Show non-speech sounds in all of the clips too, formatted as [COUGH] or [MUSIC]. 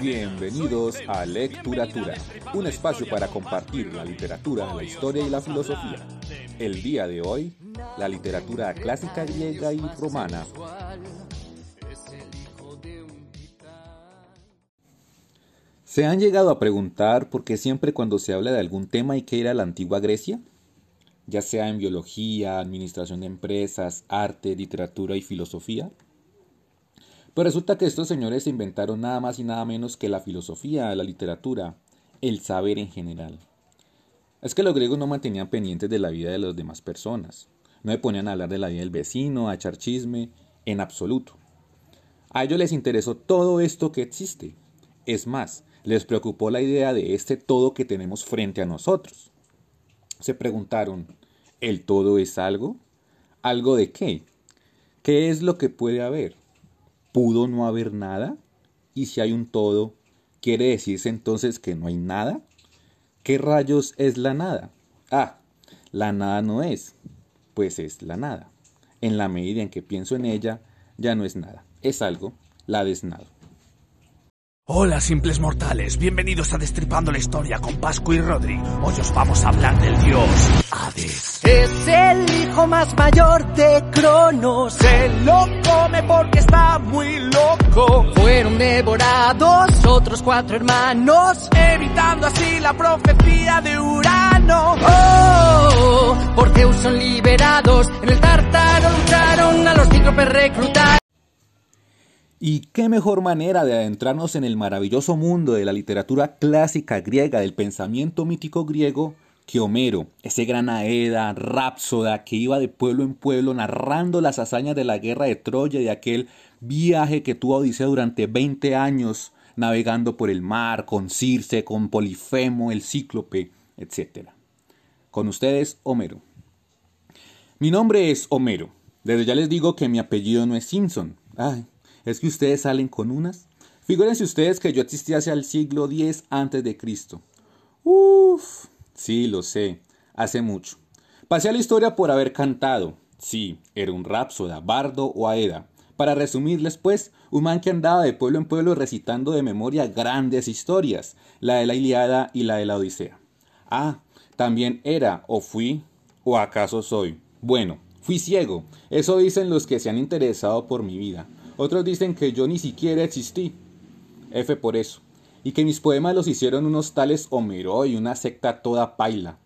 Bienvenidos a Lecturatura, un espacio para compartir la literatura, la historia y la filosofía. El día de hoy, la literatura clásica griega y romana. ¿Se han llegado a preguntar por qué siempre cuando se habla de algún tema hay que ir a la antigua Grecia? Ya sea en biología, administración de empresas, arte, literatura y filosofía. Pues resulta que estos señores inventaron nada más y nada menos que la filosofía, la literatura, el saber en general. Es que los griegos no mantenían pendientes de la vida de las demás personas. No se ponían a hablar de la vida del vecino, a echar chisme, en absoluto. A ellos les interesó todo esto que existe. Es más, les preocupó la idea de este todo que tenemos frente a nosotros. Se preguntaron, ¿el todo es algo? ¿Algo de qué? ¿Qué es lo que puede haber? ¿Pudo no haber nada? ¿Y si hay un todo, quiere decirse entonces que no hay nada? ¿Qué rayos es la nada? Ah, la nada no es, pues es la nada. En la medida en que pienso en ella, ya no es nada, es algo, la desnado. Hola simples mortales, bienvenidos a Destripando la Historia con Pascu y Rodri. Hoy os vamos a hablar del dios Hades. Es el hijo más mayor de Cronos. Se lo come porque está muy loco. Fueron devorados otros cuatro hermanos, evitando así la profecía de Urano. Oh, porque son liberados. En el Tártaro lucharon a los cíclopes reclutar. ¿Y qué mejor manera de adentrarnos en el maravilloso mundo de la literatura clásica griega, del pensamiento mítico griego, que Homero, ese gran aeda, rápsoda, que iba de pueblo en pueblo narrando las hazañas de la guerra de Troya y de aquel viaje que tuvo Odisea durante 20 años, navegando por el mar, con Circe, con Polifemo, el cíclope, etc. Con ustedes, Homero. Mi nombre es Homero. Desde ya les digo que mi apellido no es Simpson. Ay, ¿Es que ustedes salen con unas? Figúrense ustedes que yo existí hacia el siglo X antes de Cristo. Uf, sí, lo sé, hace mucho. Pasé a la historia por haber cantado. Sí, era un rapsoda, bardo o aeda. Para resumirles, pues, un man que andaba de pueblo en pueblo recitando de memoria grandes historias, la de la Iliada y la de la Odisea. Ah, también era, o fui, o acaso soy. Bueno, fui ciego, eso dicen los que se han interesado por mi vida. Otros dicen que yo ni siquiera existí. F por eso. Y que mis poemas los hicieron unos tales Homero y una secta toda paila.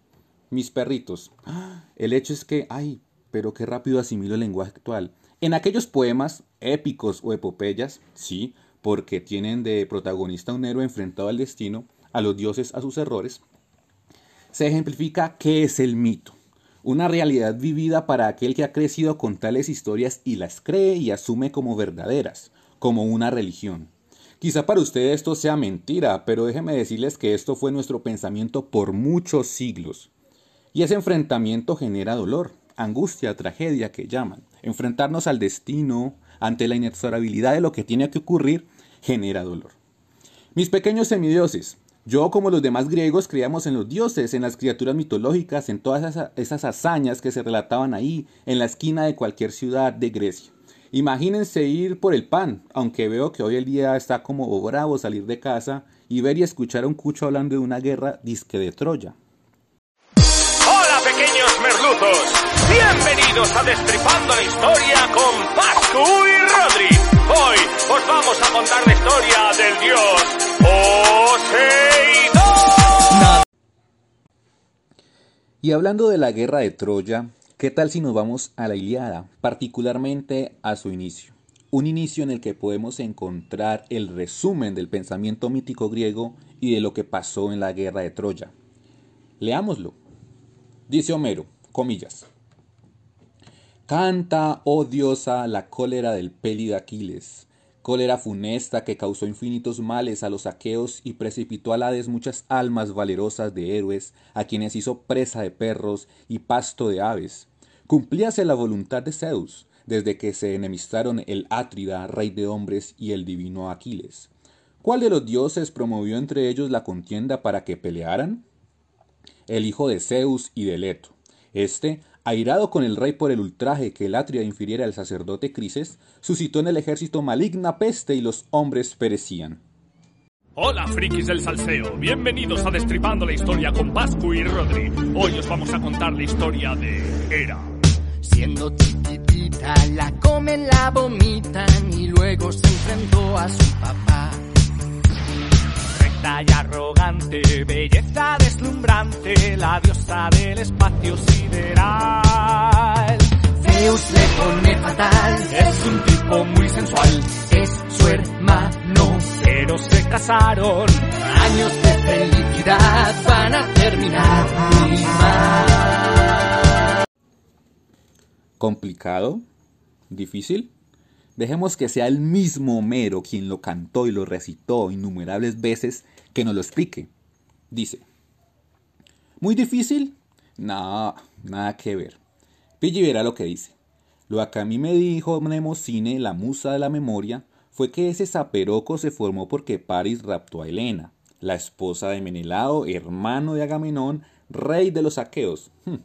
Mis perritos. [GASPS] El hecho es que, ay, pero qué rápido asimilo el lenguaje actual. En aquellos poemas, épicos o epopeyas, sí, porque tienen de protagonista un héroe enfrentado al destino, a los dioses, a sus errores, se ejemplifica qué es el mito una realidad vivida para aquel que ha crecido con tales historias y las cree y asume como verdaderas, como una religión. Quizá para ustedes esto sea mentira, pero déjenme decirles que esto fue nuestro pensamiento por muchos siglos. Y ese enfrentamiento genera dolor, angustia, tragedia que llaman. Enfrentarnos al destino ante la inexorabilidad de lo que tiene que ocurrir genera dolor. Mis pequeños semidioses, yo, como los demás griegos, creíamos en los dioses, en las criaturas mitológicas, en todas esas, hazañas que se relataban ahí, en la esquina de cualquier ciudad de Grecia. Imagínense ir por el pan, aunque veo que hoy el día está como bravo salir de casa y ver y escuchar a un cucho hablando de una guerra disque de Troya. Hola pequeños merluzos, bienvenidos a Destripando la Historia con Pascu y hablando de la guerra de Troya, ¿qué tal si nos vamos a la Iliada, particularmente a su inicio? Un inicio en el que podemos encontrar el resumen del pensamiento mítico griego y de lo que pasó en la guerra de Troya. Leámoslo. Dice Homero, comillas. Canta, oh diosa, la cólera del peli de Aquiles cólera funesta que causó infinitos males a los aqueos y precipitó a Hades muchas almas valerosas de héroes, a quienes hizo presa de perros y pasto de aves. Cumplíase la voluntad de Zeus, desde que se enemistaron el Átrida, rey de hombres, y el divino Aquiles. ¿Cuál de los dioses promovió entre ellos la contienda para que pelearan? El hijo de Zeus y de Leto. Este, airado con el rey por el ultraje que el Atria infiriera al sacerdote Crises, suscitó en el ejército maligna peste y los hombres perecían. Hola, frikis del salseo. Bienvenidos a Destripando la Historia con Pascu y Rodri. Hoy os vamos a contar la historia de Era. Siendo chiquitita, la comen, la vomitan y luego se enfrentó a su papá. Recta y arrogante, belleza deslumbrante, la diosa del espacio sideral. Zeus le pone fatal, Es un tipo muy sensual, es su hermano. pero se casaron. Años de felicidad van a terminar muy mal. ¿Complicado? ¿Difícil? Dejemos que sea el mismo Homero quien lo cantó y lo recitó innumerables veces que nos lo explique. Dice, ¿muy difícil? No, nada que ver. Pille verá lo que dice. Lo que a mí me dijo Mnemosine, la musa de la memoria, fue que ese zaperoco se formó porque Paris raptó a Helena, la esposa de Menelao, hermano de Agamenón, rey de los aqueos. Hm,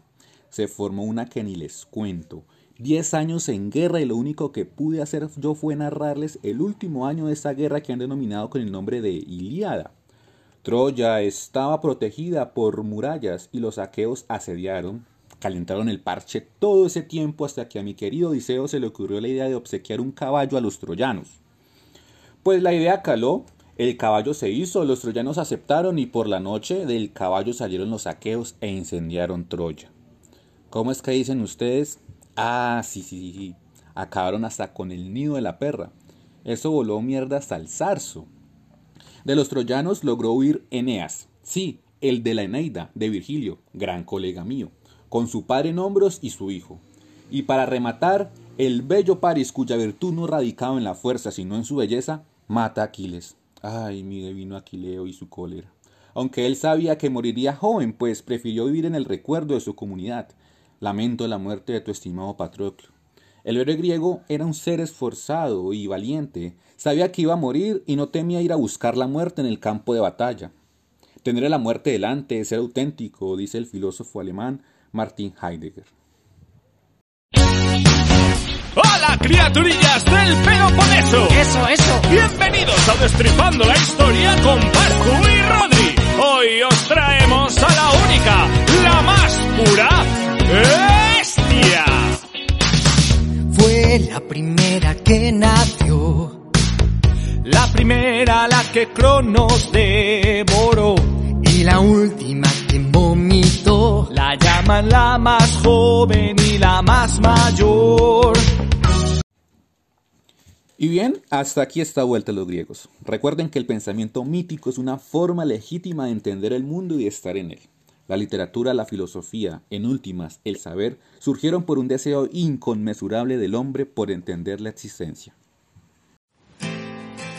Se formó una que ni les cuento. Diez años en guerra y lo único que pude hacer yo fue narrarles el último año de esa guerra que han denominado con el nombre de Ilíada. Troya estaba protegida por murallas y los aqueos asediaron, calentaron el parche todo ese tiempo hasta que a mi querido Odiseo se le ocurrió la idea de obsequiar un caballo a los troyanos. Pues la idea caló, el caballo se hizo, los troyanos aceptaron y por la noche del caballo salieron los aqueos e incendiaron Troya. ¿Cómo es que dicen ustedes? Ah, sí, sí, sí, sí. Acabaron hasta con el nido de la perra. Eso voló mierda hasta el zarzo. De los troyanos logró huir Eneas, sí, el de la Eneida, de Virgilio, gran colega mío, con su padre en hombros y su hijo. Y para rematar, el bello Paris, cuya virtud no radicaba en la fuerza, sino en su belleza, mata a Aquiles. Ay, mi divino Aquileo y su cólera. Aunque él sabía que moriría joven, pues prefirió vivir en el recuerdo de su comunidad. Lamento la muerte de tu estimado Patroclo. El héroe griego era un ser esforzado y valiente. Sabía que iba a morir y no temía ir a buscar la muerte en el campo de batalla. Tener a la muerte delante es ser auténtico, dice el filósofo alemán Martin Heidegger. ¡Hola, criaturillas del Peloponeso! Eso, eso. Bienvenidos a Destripando la Historia con Pascu y Rodri. Hoy os traemos a la única, la más pura, bestia. La primera que nació. La primera, la que Cronos devoró. Y la última que vomitó. La llaman la más joven y la más mayor. Y bien, hasta aquí está vuelta los griegos. Recuerden que el pensamiento mítico es una forma legítima de entender el mundo y de estar en él. La literatura, la filosofía, en últimas, el saber, surgieron por un deseo inconmensurable del hombre por entender la existencia.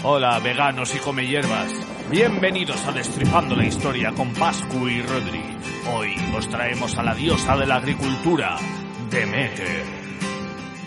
Hola, veganos y come hierbas. Bienvenidos a Destripando la Historia con Pascu y Rodri. Hoy os traemos a la diosa de la agricultura, Demeter.